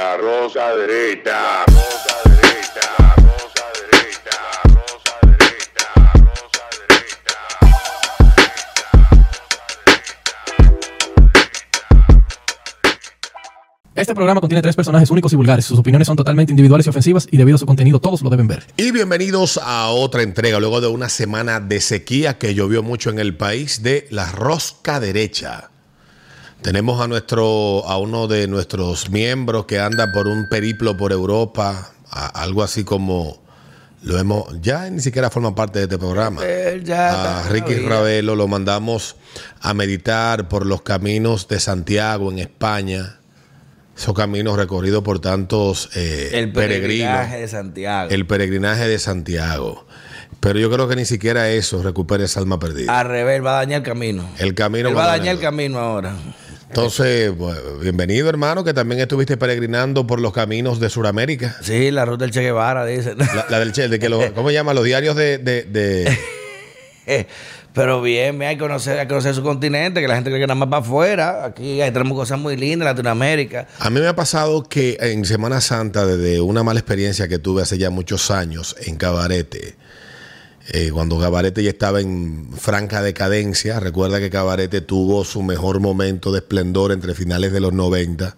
La rosa derecha. Rosa derecha. Rosa derecha. Rosa derecha. Rosa derecha. Este programa contiene tres personajes únicos y vulgares. Sus opiniones son totalmente individuales y ofensivas y debido a su contenido todos lo deben ver. Y bienvenidos a otra entrega, luego de una semana de sequía que llovió mucho en el país, de la rosca derecha. Tenemos a nuestro, a uno de nuestros miembros que anda por un periplo por Europa, a- algo así como lo hemos, ya ni siquiera forma parte de este programa. A Ricky. Ravelo lo mandamos a meditar por los caminos de Santiago en España. Esos caminos recorridos por tantos eh, El peregrinos. peregrinaje de Santiago. El peregrinaje de Santiago. Pero yo creo que ni siquiera eso recupera esa alma perdida. Al revés, va a dañar el camino. El camino Él va a va a dañar el camino ahora. Entonces, bienvenido hermano, que también estuviste peregrinando por los caminos de Sudamérica. Sí, la ruta del Che Guevara, dice. La, la del Che, de que lo- ¿cómo se llama? Los diarios de, de- de- Pero bien, me hay que conocer, hay que conocer su continente, que la gente cree que nada más para afuera. Aquí tenemos cosas muy lindas, Latinoamérica. A mí me ha pasado que en Semana Santa, desde una mala experiencia que tuve hace ya muchos años en Cabarete, eh, cuando Cabarete ya estaba en franca decadencia, recuerda que Cabarete tuvo su mejor momento de esplendor entre finales de los 90,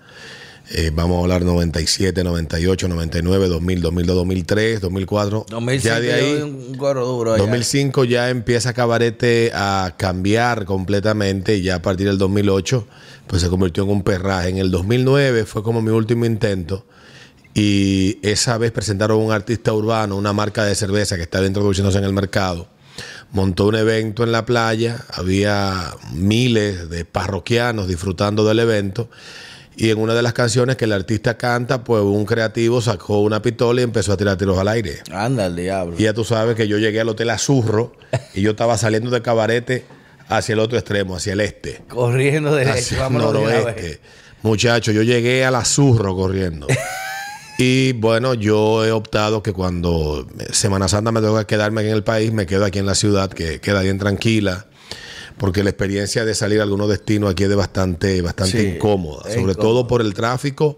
eh, vamos a hablar 97, 98, 99, 2000, 2002, 2003, 2004. 2005 ya de ahí, un, un coro duro. allá. 2005 ya empieza Cabarete a cambiar completamente y ya a partir del 2008 pues se convirtió en un perraje. En el 2009 fue como mi último intento y esa vez presentaron un artista urbano, una marca de cerveza que estaba introduciéndose en el mercado. Montó un evento en la playa, había miles de parroquianos disfrutando del evento y en una de las canciones que el artista canta, pues un creativo sacó una pistola y empezó a tirar tiros al aire. Anda el diablo. Y ya tú sabes que yo llegué al Hotel Azurro y yo estaba saliendo de cabarete hacia el otro extremo, hacia el este, Corriendo derecho, hacia el noroeste. Muchachos, yo llegué al Azurro corriendo. Y bueno, yo he optado que cuando Semana Santa me toca quedarme aquí en el país, me quedo aquí en la ciudad, que queda bien tranquila, porque la experiencia de salir a algunos destinos aquí es de bastante, bastante Sí, incómoda, sobre incómodo. todo por el tráfico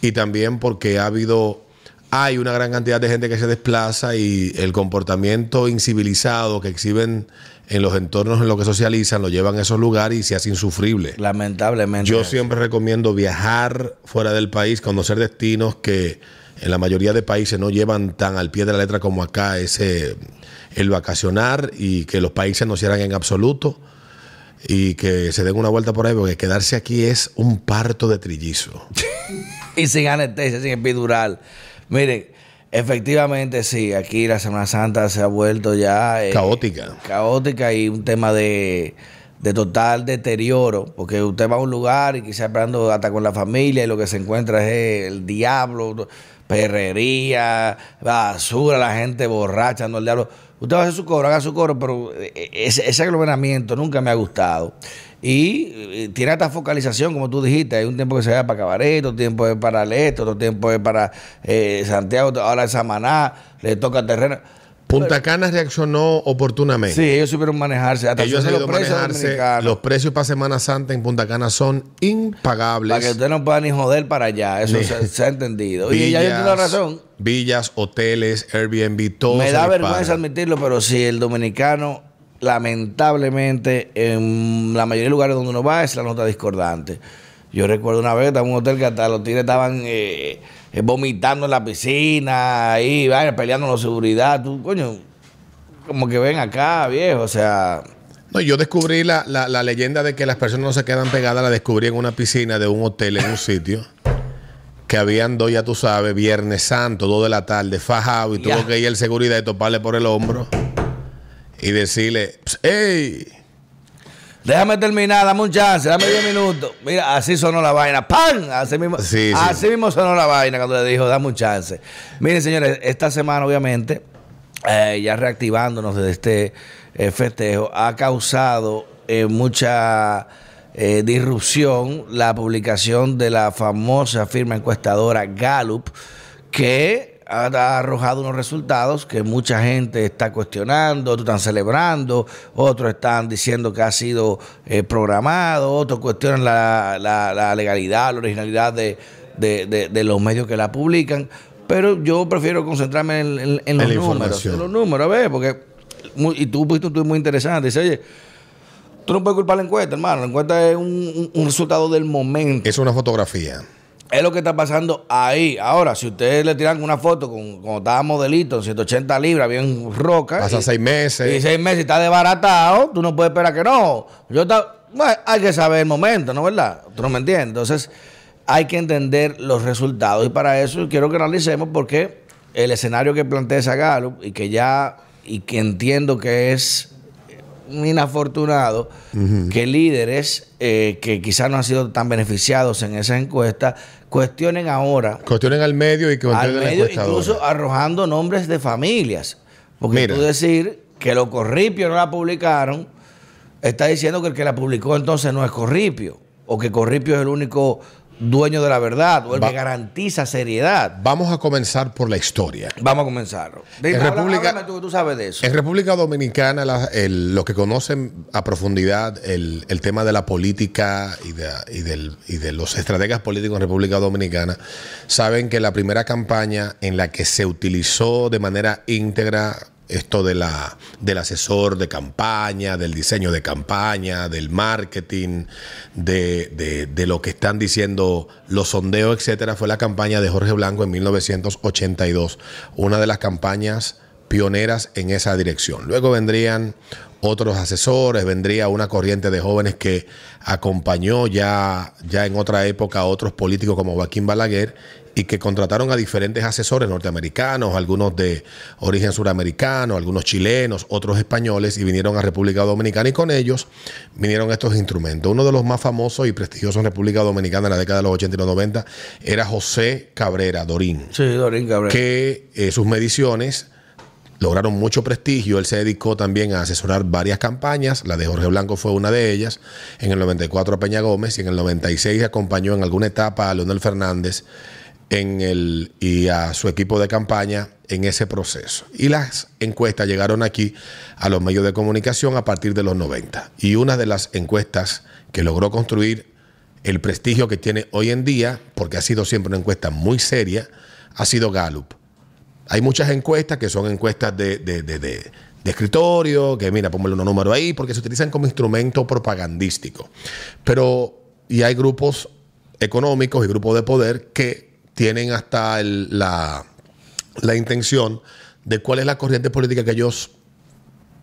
y también porque ha habido, hay una gran cantidad de gente que se desplaza y el comportamiento incivilizado que exhiben en los entornos en los que socializan lo llevan a esos lugares y se hace insufrible. Lamentablemente. Yo siempre recomiendo viajar fuera del país, conocer destinos que en la mayoría de países no llevan tan al pie de la letra como acá ese el vacacionar y que los países no cierran en absoluto y que se den una vuelta por ahí porque quedarse aquí es un parto de trillizo. Y sin anestesia, sin epidural. Miren, efectivamente sí, aquí la Semana Santa se ha vuelto ya... eh, Caótica. Caótica y un tema de, de total deterioro, porque usted va a un lugar y quizá esperando hasta con la familia y lo que se encuentra es el diablo, perrería, basura, la gente borracha, no el diablo. Usted va a hacer su coro, haga su coro, pero eh, ese, ese aglomeramiento nunca me ha gustado. Y eh, tiene esta focalización, como tú dijiste, hay un tiempo que se va para Cabaret, otro tiempo es para Leto, otro tiempo es para eh, Santiago, ahora es Samaná, le toca terreno. Punta Cana reaccionó oportunamente. Sí, ellos supieron manejarse. Hasta Ellos sabido los precios manejarse. Los precios para Semana Santa en Punta Cana son impagables. Para que usted no pueda ni joder para allá. Eso se, se ha entendido. Y ya yo tengo razón. Villas, hoteles, Airbnb, todo Me da vergüenza admitirlo, pero sí, el dominicano, lamentablemente, en la mayoría de lugares donde uno va, es la nota discordante. Yo recuerdo una vez, estaba en un hotel que hasta los tigres estaban eh, eh, vomitando en la piscina, ahí, vaina, peleando con la seguridad. Tú, coño, como que ven acá, viejo, o sea... No, yo descubrí la, la- la leyenda de que las personas no se quedan pegadas, la descubrí en una piscina de un hotel en un sitio. Que habían dos, ya tú sabes, Viernes Santo, dos de la tarde, fajado, y tuvo que ir el seguridad y toparle por el hombro y decirle, "Ps, ¡Ey! Déjame terminar, dame un chance, dame 10 minutos. Mira, así sonó la vaina. ¡Pam! Así mismo, Sí, sí. así mismo sonó la vaina cuando le dijo, dame un chance. Miren, señores, esta semana, obviamente, eh, ya reactivándonos desde este eh, festejo, ha causado eh, mucha disrupción la publicación de la famosa firma encuestadora Gallup, que ha, ha arrojado unos resultados que mucha gente está cuestionando, otros están celebrando, otros están diciendo que ha sido eh, programado, otros cuestionan la, la- la legalidad, la originalidad de, de, de- de los medios que la publican. Pero yo prefiero concentrarme en, en- en En los números. En los números, a ver, porque. muy- y tú pusiste un tuit muy interesante. Dice, oye, tú no puedes culpar la encuesta, hermano. La encuesta es un resultado del momento. Es una fotografía. Es lo que está pasando ahí. Ahora, si ustedes le tiran una foto con, cuando estaba modelito, en 180 libras, bien roca. Pasan y- seis Y meses. seis meses y está desbaratado, tú no puedes esperar que no. Yo está, bueno, hay que saber el momento, ¿no verdad? Tú no me entiendes. Entonces, hay que entender los resultados. Y para eso quiero que analicemos porque el escenario que plantea esa Gallup y que ya, y que entiendo que es inafortunado que líderes eh, que quizás no han sido tan beneficiados en esas encuestas cuestionen ahora Cuestionen al medio y que al medio, incluso arrojando nombres de familias. Porque Mira. tú decir que los corripios no la publicaron, está diciendo que el que la publicó entonces no es corripio, o que corripio es el único dueño de la verdad, o el Va- que garantiza seriedad. Vamos a comenzar por la historia. Vamos a comenzar. Dime, En habla- República- tú, que tú sabes de eso. En República Dominicana, la- el- los que conocen a profundidad el, el tema de la política y de, y del- y de los estrategas políticos en República Dominicana, saben que la primera campaña en la que se utilizó de manera íntegra esto de la, del asesor de campaña, del diseño de campaña, del marketing, de, de- lo que están diciendo los sondeos, etcétera, fue la campaña de Jorge Blanco en 1982, una de las campañas pioneras en esa dirección. Luego vendrían otros asesores, vendría una corriente de jóvenes que acompañó ya, ya en otra época a otros políticos como Joaquín Balaguer y que contrataron a diferentes asesores norteamericanos, algunos de origen suramericano, algunos chilenos, otros españoles, y vinieron a República Dominicana y con ellos vinieron estos instrumentos. Uno de los más famosos y prestigiosos en República Dominicana en la década de los 80 y los 90 era José Cabrera Dorín Sí, Dorín Cabrera. que eh, sus mediciones lograron mucho prestigio. Él se dedicó también a asesorar varias campañas. La de Jorge Blanco fue una de ellas. En el 94 a Peña Gómez y en el 96 acompañó en alguna etapa a Leonel Fernández en el, y a su equipo de campaña en ese proceso. Y las encuestas llegaron aquí a los medios de comunicación a partir de los 90. Y una de las encuestas que logró construir el prestigio que tiene hoy en día, porque ha sido siempre una encuesta muy seria, ha sido Gallup. Hay muchas encuestas que son encuestas de, de- de- de- escritorio, que mira, póngale unos números ahí, porque se utilizan como instrumento propagandístico. Pero, y hay grupos económicos y grupos de poder que tienen hasta el- la, la intención de cuál es la corriente política que ellos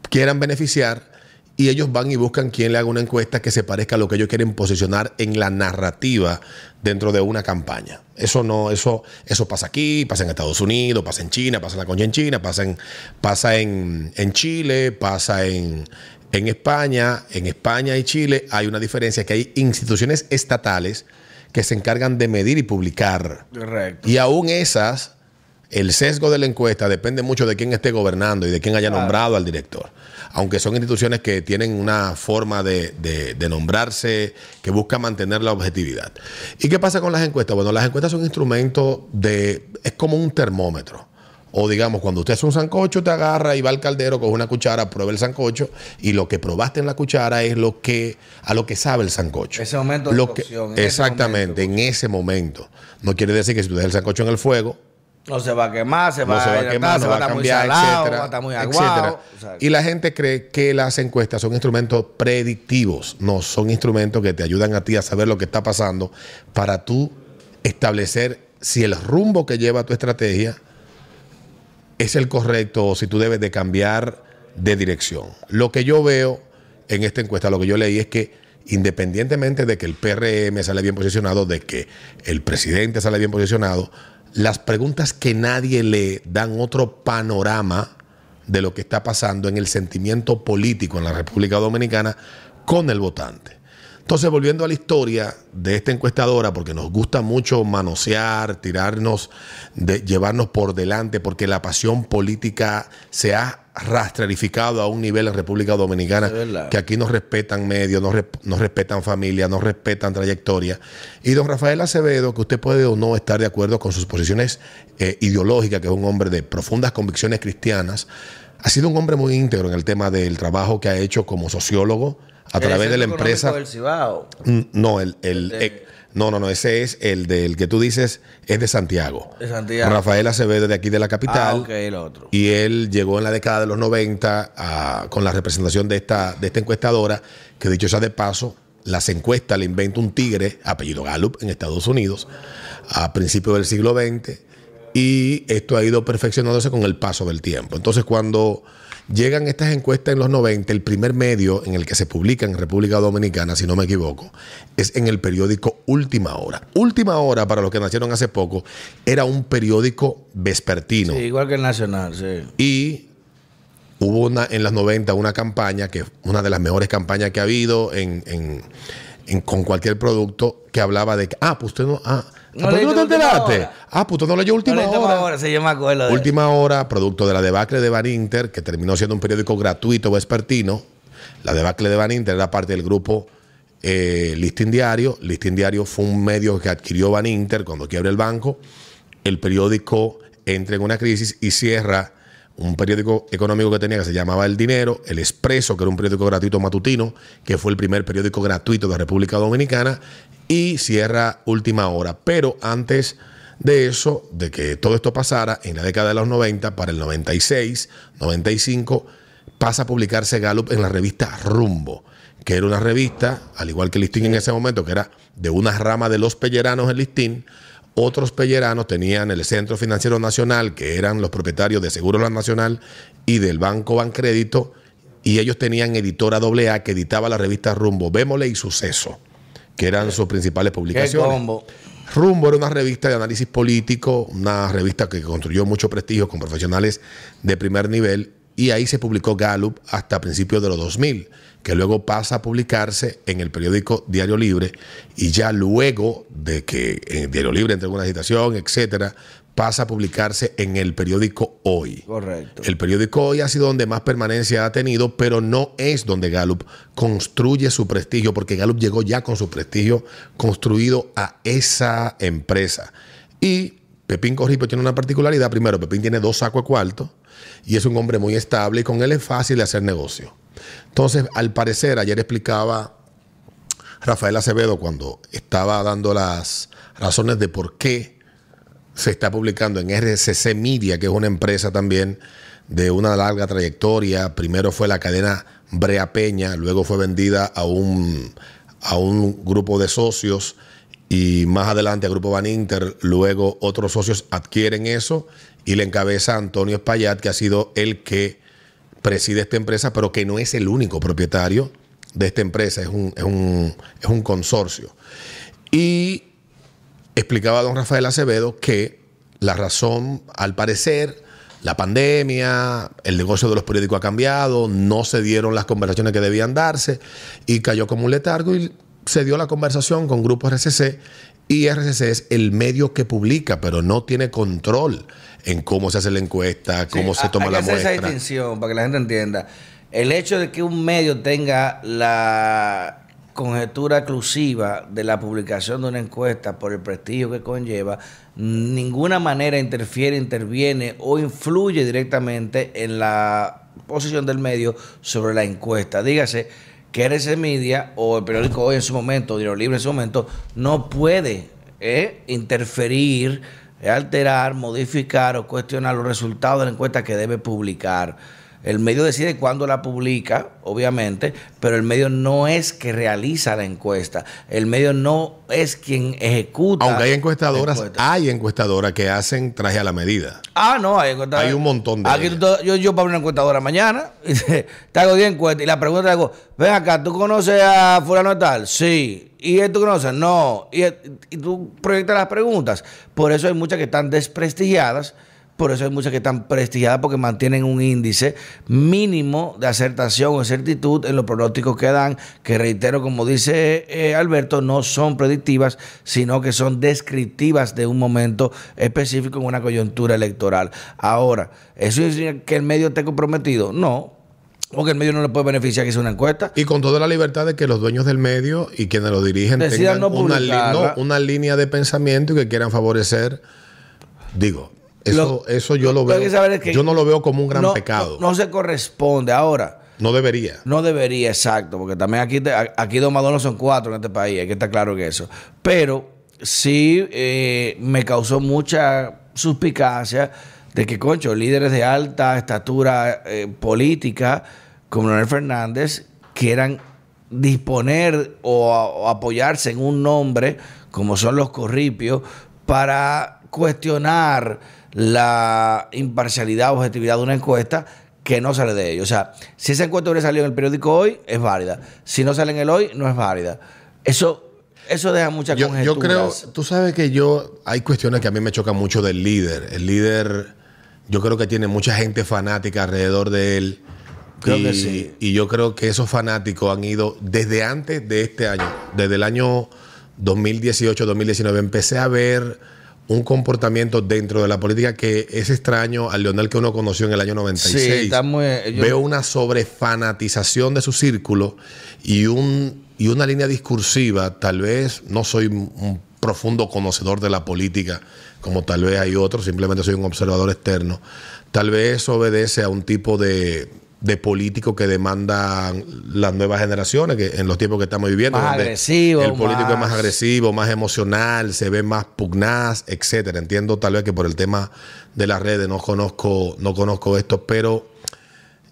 quieran beneficiar y ellos van y buscan quien le haga una encuesta que se parezca a lo que ellos quieren posicionar en la narrativa dentro de una campaña. Eso no, eso, eso pasa aquí, pasa en Estados Unidos, pasa en China, pasa en la concha en China, pasa en, pasa en, en Chile, pasa en, en España. En España y Chile hay una diferencia que hay instituciones estatales que se encargan de medir y publicar Correcto. y aún esas, el sesgo de la encuesta depende mucho de quién esté gobernando y de quién haya Claro. nombrado al director. Aunque son instituciones que tienen una forma de, de- de nombrarse que busca mantener la objetividad. ¿Y qué pasa con las encuestas? Bueno, las encuestas son instrumentos de... es como un termómetro. O digamos, cuando usted hace un sancocho, te agarra y va al caldero, coge una cuchara, prueba el sancocho y lo que probaste en la cuchara es lo que a lo que sabe el sancocho. Ese momento de Lo que- cocción, ese exactamente, en ese momento. No quiere decir que si tú dejas el sancocho en el fuego, No se va a quemar, se no va, se va a quemar, se va a cambiar, salado, etcétera, va a estar muy etcétera. aguado. Y la gente cree que las encuestas son instrumentos predictivos, no son instrumentos que te ayudan a ti a saber lo que está pasando para tú establecer si el rumbo que lleva tu estrategia es el correcto o si tú debes de cambiar de dirección. Lo que yo veo en esta encuesta, lo que yo leí es que independientemente de que el PRM sale bien posicionado, de que el presidente sale bien posicionado, las preguntas que nadie le dan otro panorama de lo que está pasando en el sentimiento político en la República Dominicana con el votante. Entonces, volviendo a la historia de esta encuestadora, porque nos gusta mucho manosear, tirarnos, de, llevarnos por delante, porque la pasión política se ha rastrerificado a un nivel en República Dominicana Es que aquí nos respetan medios, nos respetan familia, nos respetan trayectoria. Y don Rafael Acevedo, que usted puede o no estar de acuerdo con sus posiciones eh, ideológicas, que es un hombre de profundas convicciones cristianas, ha sido un hombre muy íntegro en el tema del trabajo que ha hecho como sociólogo a través de la empresa. Del Cibao. Mm, No, el, el, eh, No, no, no, ese es el del que tú dices, es de Santiago. De Santiago. Rafael Acevedo de aquí de la capital. Ah, ok, el otro. Y él llegó en la década de los 90 a- con la representación de esta, de esta encuestadora, que dicho sea de paso, las encuestas le inventa un tigre, apellido Gallup, en Estados Unidos, a principios del siglo XX, y esto ha ido perfeccionándose con el paso del tiempo. Entonces, cuando llegan estas encuestas en los 90, el primer medio en el que se publica en República Dominicana, si no me equivoco, es en el periódico Última Hora. Última Hora, para los que nacieron hace poco, era un periódico vespertino. Sí, igual que el Nacional, sí. Y hubo una, en los 90 una campaña, que es una de las mejores campañas que ha habido en, en- en- con cualquier producto, que hablaba de que, ah, pues usted no, ah, No tú no te Última enteraste. Hora. Ah, pues usted no leyó Última Hora. sí, yo me acuerdo de Última Hora, producto de la debacle de Van Inter, que terminó siendo un periódico gratuito vespertino. La debacle de Van Inter era parte del grupo eh, Listín Diario. Listín Diario fue un medio que adquirió Van Inter cuando quiebra el banco. El periódico entra en una crisis y cierra un periódico económico que tenía que se llamaba El Dinero, El Expreso, que era un periódico gratuito matutino, que fue el primer periódico gratuito de la República Dominicana, y cierra Última Hora. Pero antes de eso, de que todo esto pasara, en la década de los 90, para el 96, 95, pasa a publicarse Gallup en la revista Rumbo, que era una revista, al igual que Listín en ese momento, que era de una rama de los pelleranos en Listín. Otros pelleranos tenían el Centro Financiero Nacional, que eran los propietarios de Seguros La Nacional y del Banco Bancrédito, y ellos tenían editora AA que editaba la revista Rumbo, Vémosle y Suceso, que eran sus principales Qué publicaciones. Rumbo era una revista de análisis político, una revista que construyó mucho prestigio con profesionales de primer nivel y ahí se publicó Gallup hasta principios de los 2000, que luego pasa a publicarse en el periódico Diario Libre y ya luego de que en Diario Libre entre una agitación, etcétera, pasa a publicarse en el periódico Hoy. Correcto. El periódico Hoy ha sido donde más permanencia ha tenido, pero no es donde Gallup construye su prestigio, porque Gallup llegó ya con su prestigio construido a esa empresa. Y Pepín Corripo tiene una particularidad. Primero, Pepín tiene dos sacos de cuarto y es un hombre muy estable y con él es fácil de hacer negocio. Entonces, al parecer, ayer explicaba Rafael Acevedo cuando estaba dando las razones de por qué se está publicando en RCC Media, que es una empresa también de una larga trayectoria. Primero fue la cadena Brea Peña, luego fue vendida a un, a un grupo de socios y más adelante a Grupo Van Inter, luego otros socios adquieren eso y le encabeza Antonio Espaillat, que ha sido el que preside esta empresa, pero que no es el único propietario de esta empresa, es un, es un, es un consorcio. Y explicaba don Rafael Acevedo que la razón, al parecer, la pandemia, el negocio de los periódicos ha cambiado, no se dieron las conversaciones que debían darse y cayó como un letargo y se dio la conversación con Grupo RCC y RCC es el medio que publica, pero no tiene control en cómo se hace la encuesta, cómo Sí, se hay toma que la hacer esa distinción para que la gente entienda. El hecho de que un medio tenga la conjetura exclusiva de la publicación de una encuesta por el prestigio que conlleva, ninguna manera interfiere, interviene o influye directamente en la posición del medio sobre la encuesta. Dígase que RC Media o el periódico Hoy en su momento, Dinero Libre en su momento, no puede eh, interferir, eh, alterar, modificar o cuestionar los resultados de la encuesta que debe publicar. El medio decide cuándo la publica, obviamente, pero el medio no es que realiza la encuesta. El medio no es quien ejecuta. Aunque hay encuestadoras, encuesta. hay encuestadoras que hacen traje a la medida. Ah, no, hay encuestadoras. Hay un montón de Aquí tú- yo, yo para una encuestadora mañana, y te, te hago 10 encuestas y la pregunta te hago, ven acá, ¿tú conoces a fulano tal? Sí. ¿Y él tú conoces? No. Y, y tú proyectas las preguntas. Por eso hay muchas que están desprestigiadas. Por eso hay muchas que están prestigiadas porque mantienen un índice mínimo de acertación o certitud en los pronósticos que dan, que reitero, como dice eh, Alberto, no son predictivas, sino que son descriptivas de un momento específico en una coyuntura electoral. Ahora, ¿eso significa que el medio esté comprometido? No, porque el medio no le puede beneficiar que sea una encuesta. Y con toda la libertad de que los dueños del medio y quienes lo dirigen Decidan tengan no una, no, una línea de pensamiento y que quieran favorecer. Digo, eso, Lo- eso yo lo veo. saber es que yo no lo veo como un gran no- pecado. No, no se corresponde. Ahora, No debería. No debería, exacto, porque también aquí, aquí dos más dos no son cuatro en este país, hay que estar claro que eso. Pero sí eh, me causó mucha suspicacia de que, concho, líderes de alta estatura eh, política, como Leonel Fernández, quieran disponer o, a- o apoyarse en un nombre, como son los corripios, para cuestionar la imparcialidad objetividad de una encuesta que no sale de ellos. O sea, si esa encuesta hubiera salido en el periódico hoy, es válida. Si no sale en el hoy, no es válida. Eso, eso deja muchas Yo, yo creo, tú sabes que yo, hay cuestiones que a mí me chocan mucho del líder. El líder, yo creo que tiene mucha gente fanática alrededor de él. Creo y, que sí. y yo creo que esos fanáticos han ido desde antes de este año, desde el año 2018-2019, empecé a ver un comportamiento dentro de la política que es extraño al Leonel que uno conoció en el año 96. Sí, está muy- yo- Veo una sobrefanatización de su círculo y, un, y una línea discursiva. Tal vez no soy un profundo conocedor de la política, como tal vez hay otros, simplemente soy un observador externo. Tal vez obedece a un tipo de, de político que demandan las nuevas generaciones, que en los tiempos que estamos viviendo, Más donde agresivo, el político es más más- agresivo, más emocional, se ve más pugnaz, etcétera. Entiendo tal vez que por el tema de las redes no conozco, no conozco esto, pero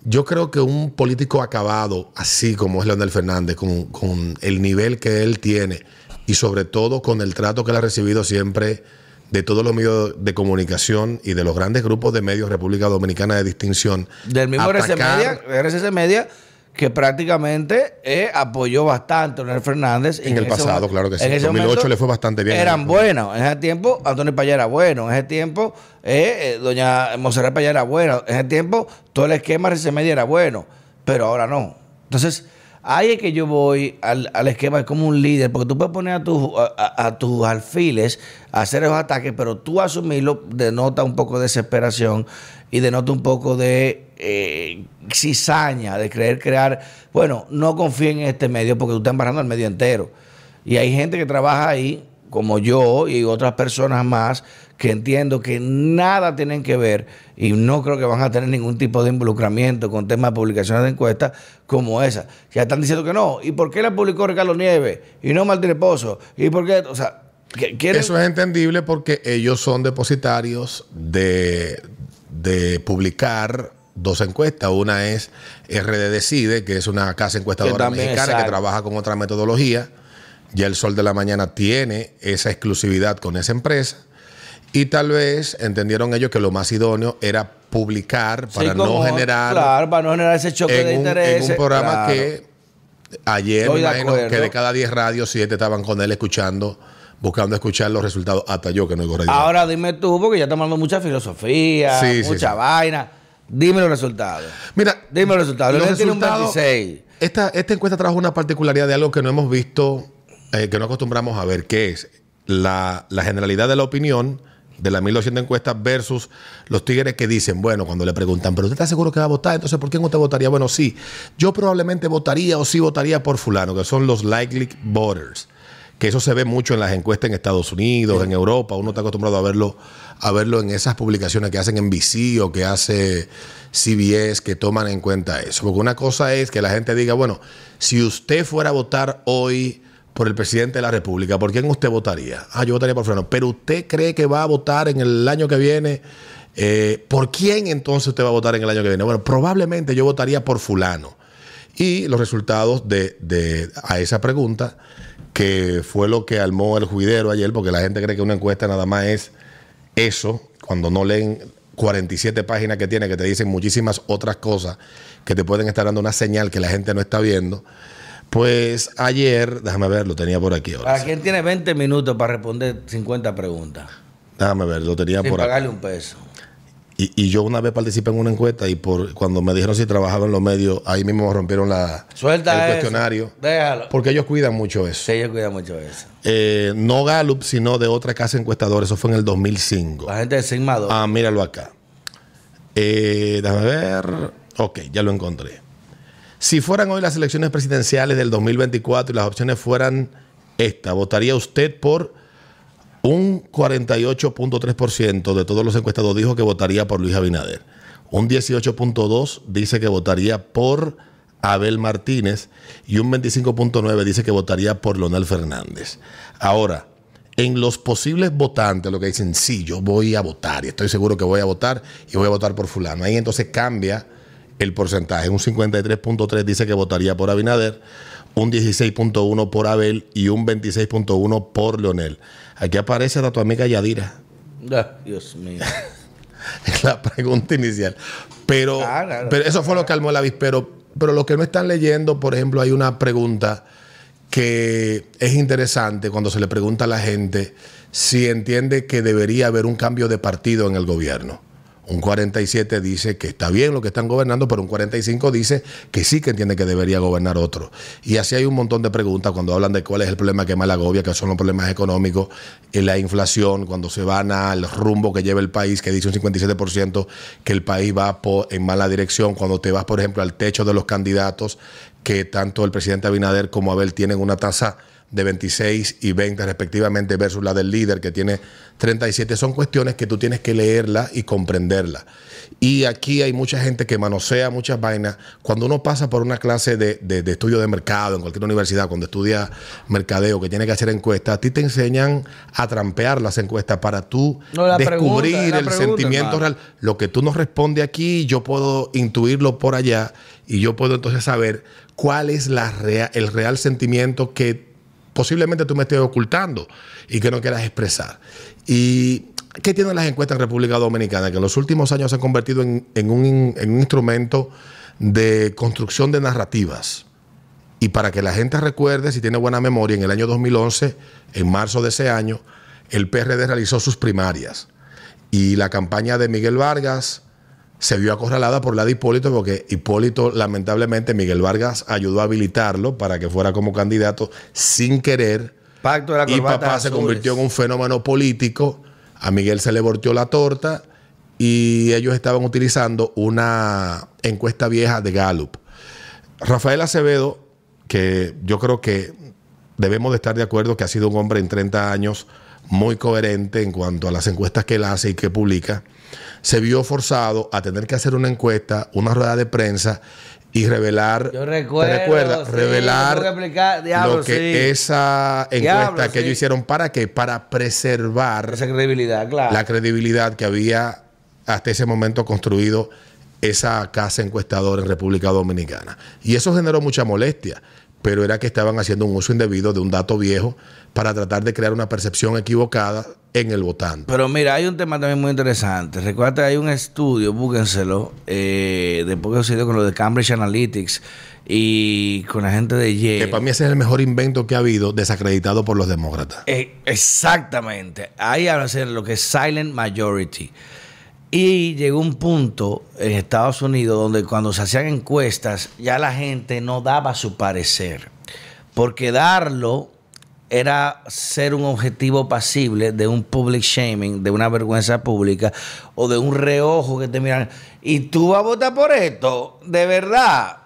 yo creo que un político acabado, así como es Leonel Fernández, con, con el nivel que él tiene y sobre todo con el trato que él ha recibido siempre de todos los medios de comunicación y de los grandes grupos de medios República Dominicana de distinción. Del mismo RCC Media, RCC Media, que prácticamente eh, apoyó bastante a Leonel Fernández. En el ese pasado, momento- claro que sí. en ese 2008 momento le fue bastante bien. Eran buenos. En ese tiempo, Antonio Payá era bueno. En ese tiempo, eh, eh, doña Monserrat Payá era buena. En ese tiempo, todo el esquema RCC Media era bueno. Pero ahora no. Entonces, ahí es que yo voy al, al esquema como un líder, porque tú puedes poner a, tus a, a- a tus alfiles hacer esos ataques, pero tú asumirlo denota un poco de desesperación y denota un poco de eh, cizaña, de creer crear. Bueno, no confíen en este medio porque tú estás embarrando al medio entero. Y hay gente que trabaja ahí, como yo y otras personas más, que entiendo que nada tienen que ver y no creo que van a tener ningún tipo de involucramiento con temas de publicaciones de encuestas como esa. Ya están diciendo que no. ¿Y por qué la publicó Ricardo Nieves y no Martínez Pozo? ¿Y por qué? O sea, quieren... Eso es entendible porque ellos son depositarios de, de publicar dos encuestas. Una es RD Decide, que es una casa encuestadora mexicana que trabaja con otra metodología. Ya el Sol de la Mañana tiene esa exclusividad con esa empresa. Y tal vez entendieron ellos que lo más idóneo era publicar Sí, para no generar Claro, para no generar ese choque de un, en intereses. un programa claro. que ayer Estoy me imagino que de cada 10 radios, 7 estaban con él escuchando, buscando escuchar los resultados. Hasta yo que no oigo radio. Ahora dime tú, porque ya estamos hablando mucha filosofía, Sí, mucha sí. vaina. Dime los resultados. Mira, Dime los resultados. los Leonel tiene un resultados- 26. Esta, esta encuesta trajo una particularidad de algo que no hemos visto, eh, que no acostumbramos a ver, que es la, la generalidad de la opinión de las 1200 encuestas versus los tigres que dicen, bueno, cuando le preguntan, pero usted está seguro que va a votar, entonces ¿por qué usted votaría? Bueno, sí, yo probablemente votaría o sí votaría por fulano, que son los likely voters, que eso se ve mucho en las encuestas en Estados Unidos, en Europa, uno está acostumbrado a verlo, a verlo en esas publicaciones que hacen en BC o que hace CBS, que toman en cuenta eso. Porque una cosa es que la gente diga, bueno, si usted fuera a votar hoy por el presidente de la República, ¿por quién usted votaría? Ah, yo votaría por fulano. Pero usted cree que va a votar en el año que viene. eh, ¿Por quién entonces usted va a votar en el año que viene? Bueno, probablemente yo votaría por fulano. Y los resultados de, de- a esa pregunta, que fue lo que armó el juidero ayer, porque la gente cree que una encuesta nada más es eso, cuando no leen 47 páginas que tiene, que te dicen muchísimas otras cosas que te pueden estar dando una señal que la gente no está viendo. Pues ayer, déjame ver, lo tenía por aquí ahora. Para quien tiene 20 minutos para responder 50 preguntas. Déjame ver, lo tenía Sin por aquí. pagarle un peso. Y, y yo una vez participé en una encuesta y por cuando me dijeron si trabajaba en los medios, ahí mismo me rompieron la, Suelta el eso. cuestionario. Déjalo. Porque ellos cuidan mucho eso. Sí, yo cuido mucho eso. Eh, no Gallup, sino de otra casa encuestadora. Eso fue en el 2005. La gente de Sigma 2. Ah, míralo acá. Eh, déjame ver. Ok, ya lo encontré. Si fueran hoy las elecciones presidenciales del 2024 y las opciones fueran esta, ¿votaría usted por un 48.3% de todos los encuestados dijo que votaría por Luis Abinader? Un 18.2% dice que votaría por Abel Martínez y un 25.9 dice que votaría por Leonel Fernández. Ahora, en los posibles votantes, lo que dicen, sí, yo voy a votar y estoy seguro que voy a votar y voy a votar por fulano. Ahí entonces cambia el porcentaje. Un 53.3 dice que votaría por Abinader, un 16.1 por Abel y un 26.1 por Leonel. Aquí aparece la tu amiga Yadira. Ah, Dios mío. la pregunta inicial. Pero, claro. pero eso fue lo que calmó el avispero. Pero lo que no están leyendo, por ejemplo, hay una pregunta que es interesante cuando se le pregunta a la gente si entiende que debería haber un cambio de partido en el gobierno. Un 47 dice que está bien lo que están gobernando, pero un 45 dice que sí que entiende que debería gobernar otro. Y así hay un montón de preguntas cuando hablan de cuál es el problema que más la agobia, que son los problemas económicos, y la inflación, cuando se van al rumbo que lleva el país, que dice un 57% que el país va po- en mala dirección, cuando te vas, por ejemplo, al techo de los candidatos, que tanto el presidente Abinader como Abel tienen una tasa de 26 y 20 respectivamente versus la del líder que tiene 37 son cuestiones que tú tienes que leerla y comprenderla. Y aquí hay mucha gente que manosea muchas vainas. Cuando uno pasa por una clase de, de- de estudio de mercado en cualquier universidad, cuando estudia mercadeo, que tiene que hacer encuestas, a ti te enseñan a trampear las encuestas para tú No, descubrir pregunta, el pregunta, sentimiento hermano. real. Lo que tú nos respondes aquí, yo puedo intuirlo por allá y yo puedo entonces saber cuál es la rea- el real sentimiento que posiblemente tú me estés ocultando y que no quieras expresar. ¿Y qué tienen las encuestas en República Dominicana? Que en los últimos años se han convertido en, un, un instrumento de construcción de narrativas. Y para que la gente recuerde, si tiene buena memoria, en el año 2011, en marzo de ese año, el PRD realizó sus primarias. Y la campaña de Miguel Vargas se vio acorralada por la de Hipólito, porque Hipólito, lamentablemente, Miguel Vargas ayudó a habilitarlo para que fuera como candidato sin querer. Pacto de la Y papá se convirtió en un fenómeno político. A Miguel se le volteó la torta y ellos estaban utilizando una encuesta vieja de Gallup. Rafael Acevedo, que yo creo que debemos de estar de acuerdo que ha sido un hombre en 30 años muy coherente en cuanto a las encuestas que él hace y que publica, se vio forzado a tener que hacer una encuesta, una rueda de prensa y revelar, Yo recuerdo, sí, revelar que diablo, lo que sí. esa encuesta Diablo, que sí. ellos hicieron para qué? Para preservar Esa credibilidad, claro. la credibilidad que había hasta ese momento construido esa casa encuestadora en República Dominicana. Y eso generó mucha molestia, pero era que estaban haciendo un uso indebido de un dato viejo para tratar de crear una percepción equivocada en el votante. Pero mira, hay un tema también muy interesante. Recuerda que hay un estudio, búsquenselo, eh, después que sucedió con lo de Cambridge Analytics y con la gente de Yale. Que para mí ese es el mejor invento que ha habido desacreditado por los demócratas. Eh, exactamente. Ahí habla de lo que es silent majority. Y llegó un punto en Estados Unidos donde cuando se hacían encuestas ya la gente no daba su parecer. Porque darlo era ser un objetivo pasible de un public shaming, de una vergüenza pública o de un reojo que te miran. Y tú vas a votar por esto, de verdad.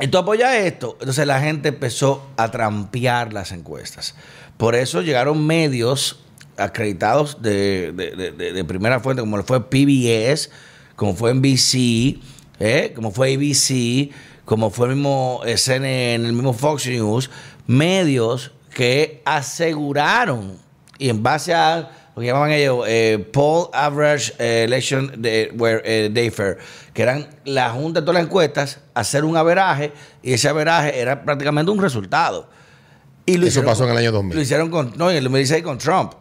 Y tú apoyas esto. Entonces la gente empezó a trampear las encuestas. Por eso llegaron medios acreditados de, primera fuente, como fue PBS, como fue NBC, ¿eh? como fue ABC, como fue el mismo eh, CNN, el mismo Fox News, medios que aseguraron, y en base a lo que llamaban ellos eh, Poll Average eh, Election eh, Day Fair, que eran la junta de todas las encuestas, hacer un averaje, y ese averaje era prácticamente un resultado. Y Eso pasó en el año 2000. Lo hicieron con, no, en el 2016 con Trump.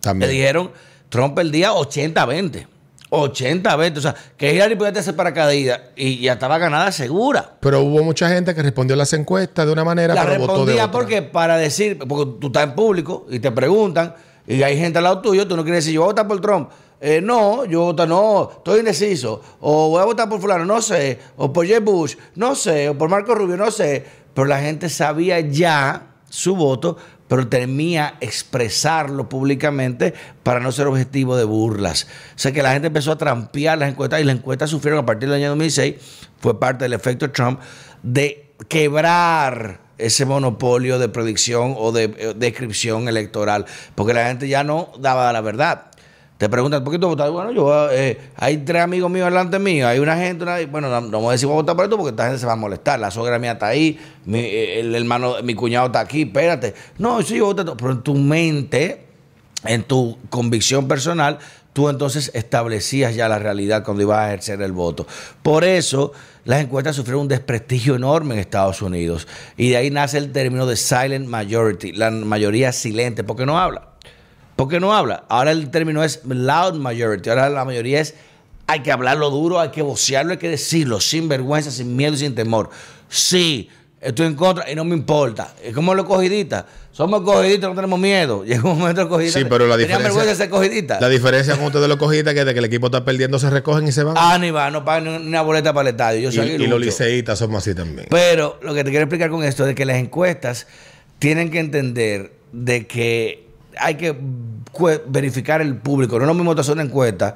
También. Le dijeron, Trump perdía 80-20. 80 veces. O sea, que Hillary podía hacer paracaídas y ya estaba ganada segura. Pero hubo mucha gente que respondió las encuestas de una manera, la pero votó de otra. porque para decir, porque tú estás en público y te preguntan y hay gente al lado tuyo, tú no quieres decir, yo voy a votar por Trump. Eh, no, yo voto, no, estoy indeciso. O voy a votar por fulano, no sé. O por Jeb Bush, no sé. O por Marco Rubio, no sé. Pero la gente sabía ya su voto pero temía expresarlo públicamente para no ser objetivo de burlas. O sea que la gente empezó a trampear las encuestas y las encuestas sufrieron a partir del año 2006, fue parte del efecto Trump, de quebrar ese monopolio de predicción o de eh, descripción electoral, porque la gente ya no daba la verdad. Te preguntan, ¿por qué tú votas? Bueno, yo, eh, hay tres amigos míos delante mío, hay una gente, una- bueno, no, no vamos a decir voy a votar por esto porque esta gente se va a molestar. La suegra mía está ahí, mi, eh, el hermano, mi cuñado está aquí, espérate. No, sí, yo voto, pero en tu mente, en tu convicción personal, tú entonces establecías ya la realidad cuando ibas a ejercer el voto. Por eso las encuestas sufrieron un desprestigio enorme en Estados Unidos. Y de ahí nace el término de silent majority, la mayoría silente, porque no habla. Porque no habla? Ahora el término es loud majority. Ahora la mayoría es hay que hablarlo duro, hay que vocearlo, hay que decirlo, sin vergüenza, sin miedo y sin temor. Sí, estoy en contra y no me importa. Es como los cogiditas. Somos cogiditas, no tenemos miedo. Llega un momento de cogiditas. Sí, pero la diferencia. vergüenza de ser cogiditas. La diferencia con ustedes los cogitas que de que el equipo está perdiendo se recogen y se van. Ah, ni va, no pagan ni una boleta para el estadio. Yo y, soy y los liceístas somos así también. Pero lo que te quiero explicar con esto es que las encuestas tienen que entender de que hay que verificar el público. No es lo mismo hacer una encuesta.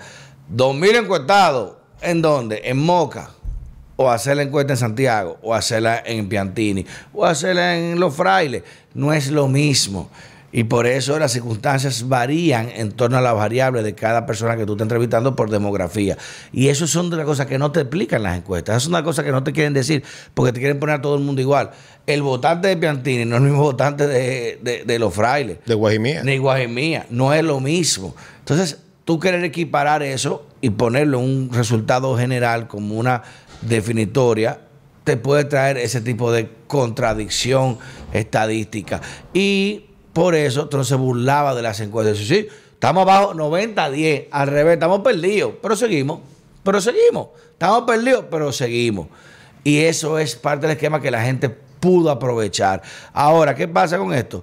Dos mil encuestados. ¿En dónde? En Moca. O hacer la encuesta en Santiago. O hacerla en Piantini. O hacerla en Los Frailes. No es lo mismo. Y por eso las circunstancias varían en torno a las variables de cada persona que tú estás entrevistando por demografía. Y eso son de las cosas que no te explican las encuestas. Esas son las cosas que no te quieren decir porque te quieren poner a todo el mundo igual. El votante de Piantini no es el mismo votante de, de- de los frailes. De Guajimía. Ni Guajimía. No es lo mismo. Entonces, tú querer equiparar eso y ponerlo en un resultado general como una definitoria, te puede traer ese tipo de contradicción estadística. Y por eso Trump se burlaba de las encuestas. Sí, sí, estamos abajo 90-10, al revés, estamos perdidos, pero seguimos, pero seguimos. Estamos perdidos, pero seguimos. Y eso es parte del esquema que la gente pudo aprovechar. Ahora, ¿qué pasa con esto?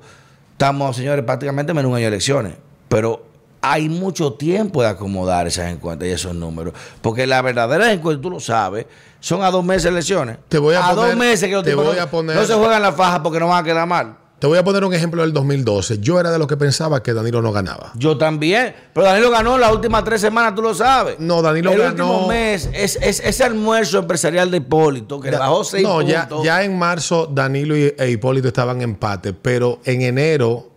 Estamos, señores, prácticamente menos un año de elecciones, pero hay mucho tiempo de acomodar esas encuestas y esos números. Porque las verdaderas encuestas, tú lo sabes, son a dos meses de elecciones. Te voy a poner- dos meses que los te voy no, a poner- no se juegan la faja porque no van a quedar mal. Te voy a poner un ejemplo del 2012. Yo era de los que pensaba que Danilo no ganaba. Yo también. Pero Danilo ganó las últimas tres semanas, tú lo sabes. No, Danilo El ganó- último mes, es, es- ese almuerzo empresarial de Hipólito, que le bajó seis no, puntos. ya, ya en marzo Danilo y, e Hipólito estaban en empate, pero en enero,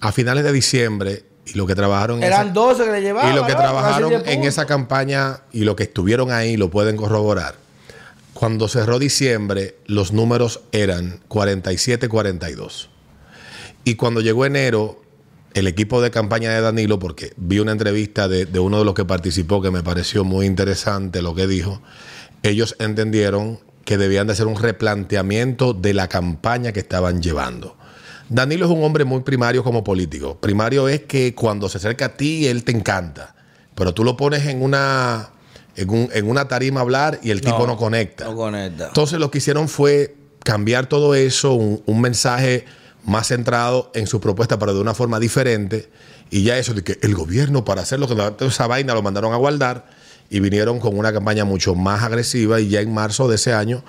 a finales de diciembre, y lo que trabajaron en Eran esa- 12 que le llevaban. y lo que ¿no? trabajaron Casi 10 en esa campaña y lo que estuvieron ahí lo pueden corroborar. Cuando cerró diciembre, los números eran 47-42. Y cuando llegó enero, el equipo de campaña de Danilo, porque vi una entrevista de, de uno de los que participó que me pareció muy interesante lo que dijo, ellos entendieron que debían de hacer un replanteamiento de la campaña que estaban llevando. Danilo es un hombre muy primario como político. Primario es que cuando se acerca a ti, él te encanta. Pero tú lo pones en una, en un- en una tarima a hablar y el tipo no conecta. No conecta. Entonces lo que hicieron fue cambiar todo eso, un, un mensaje más centrado en su propuesta, pero de una forma diferente. Y ya eso de que el gobierno para hacer lo que toda esa vaina lo mandaron a guardar y vinieron con una campaña mucho más agresiva y ya en marzo de ese año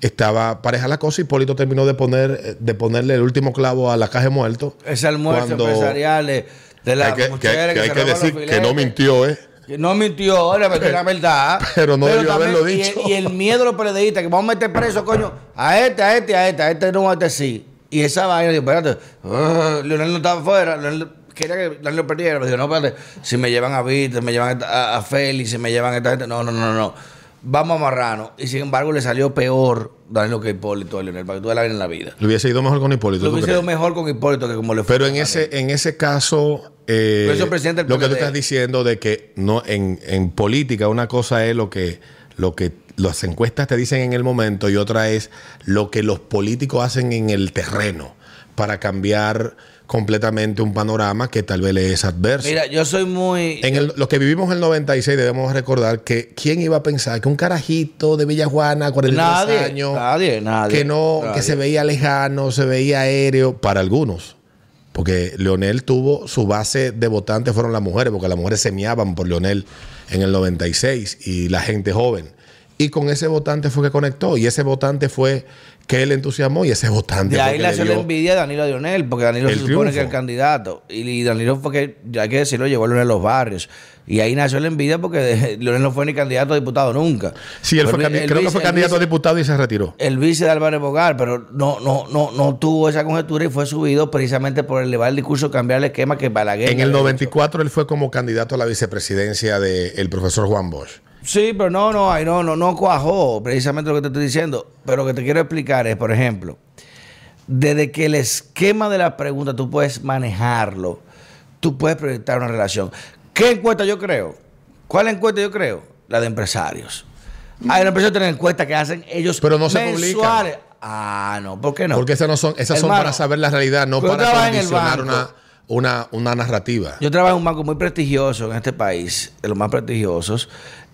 estaba pareja la cosa y Polito terminó de poner de ponerle el último clavo a la caja de muertos. Ese almuerzo empresarial de, la que, que- mujer que hay que decir que no mintió, ¿eh? Que No mintió, ahora me la verdad. Pero no debió también- haberlo y dicho. Y el, miedo de los periodistas, que vamos a meter preso, coño, a este, a este, a este, a este no, a este sí. Y esa vaina, digo, espérate, ah, Leonel no estaba afuera, Leonel quería que Leonel perdiera, pero digo, no, espérate, si me llevan a Víctor, me llevan a, a Félix, si me llevan a esta gente, no, no, no, no. Vamos a marrano. Y sin embargo, le salió peor Danilo que Hipólito a Leonel, para que tú la en la vida. Le hubiese ido mejor con Hipólito. Lo ¿tú hubiese ido mejor con Hipólito que como le fue. Pero en ese, en ese caso, eh, Pero presidente lo que tú estás diciendo de que no en, en política una cosa es lo que, lo que las encuestas te dicen en el momento y otra es lo que los políticos hacen en el terreno para cambiar completamente un panorama que tal vez le es adverso. Mira, yo soy muy. En el, lo que vivimos en el 96 debemos recordar que quién iba a pensar que un carajito de Villajuana, 43 Nadie, años, nadie, nadie, que no, nadie. que se veía lejano, se veía aéreo para algunos. Porque Leonel tuvo su base de votantes fueron las mujeres, porque las mujeres semeaban por Leonel en el 96 y la gente joven. Y con ese votante fue que conectó y ese votante fue que él entusiasmó y ese votante. De fue ahí que nació le la dio- envidia de Danilo Lionel, porque Danilo se supone triunfo. que es el candidato. Y, y Danilo fue que, hay que decirlo, llegó a Leonel los barrios. Y ahí nació la envidia porque Leonel no fue ni candidato a diputado nunca. Sí, él Fue fue el el creo que fue candidato a diputado y se retiró. El vice de Álvarez Bogar, pero no, no, no, no tuvo esa conjetura y fue subido precisamente por elevar el discurso, cambiar el esquema que Balaguer. En el había hecho. 94 él fue como candidato a la vicepresidencia del profesor Juan Bosch. Sí, pero no, no, no, no, no cuajó precisamente lo que te estoy diciendo. Pero lo que te quiero explicar es, por ejemplo, desde que el esquema de la pregunta tú puedes manejarlo, tú puedes proyectar una relación. ¿Qué encuesta yo creo? ¿Cuál encuesta yo creo? La de empresarios. Hay empresarios tienen encuestas que hacen ellos Pero no se mensuales. Ah, no, ¿por qué no? Porque esas no son, esas son para saber la realidad, no para condicionar una, una, una narrativa. Yo trabajo en un banco muy prestigioso en este país, de los más prestigiosos,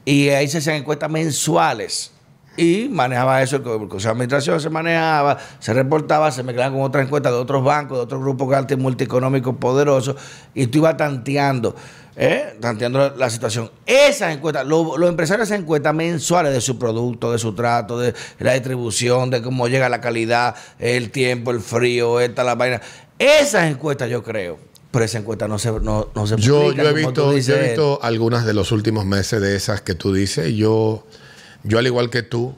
y ahí se hacían encuestas mensuales. Y manejaba eso, el co- el Consejo de Administración se manejaba, se reportaba, se mezclaban con otras encuestas de otros bancos, de otros grupos multieconómicos poderosos, y tú ibas tanteando, ¿eh? tanteando la, situación. Esas encuestas, lo- los empresarios hacen encuestas mensuales de su producto, de su trato, de la distribución, de cómo llega la calidad, el tiempo, el frío, esta, la vaina. Esas encuestas yo creo. Pero esa encuesta no se, no, no se Yo, publica, yo he visto, yo he visto algunas de los últimos meses de esas que tú dices. Yo, yo al igual que tú,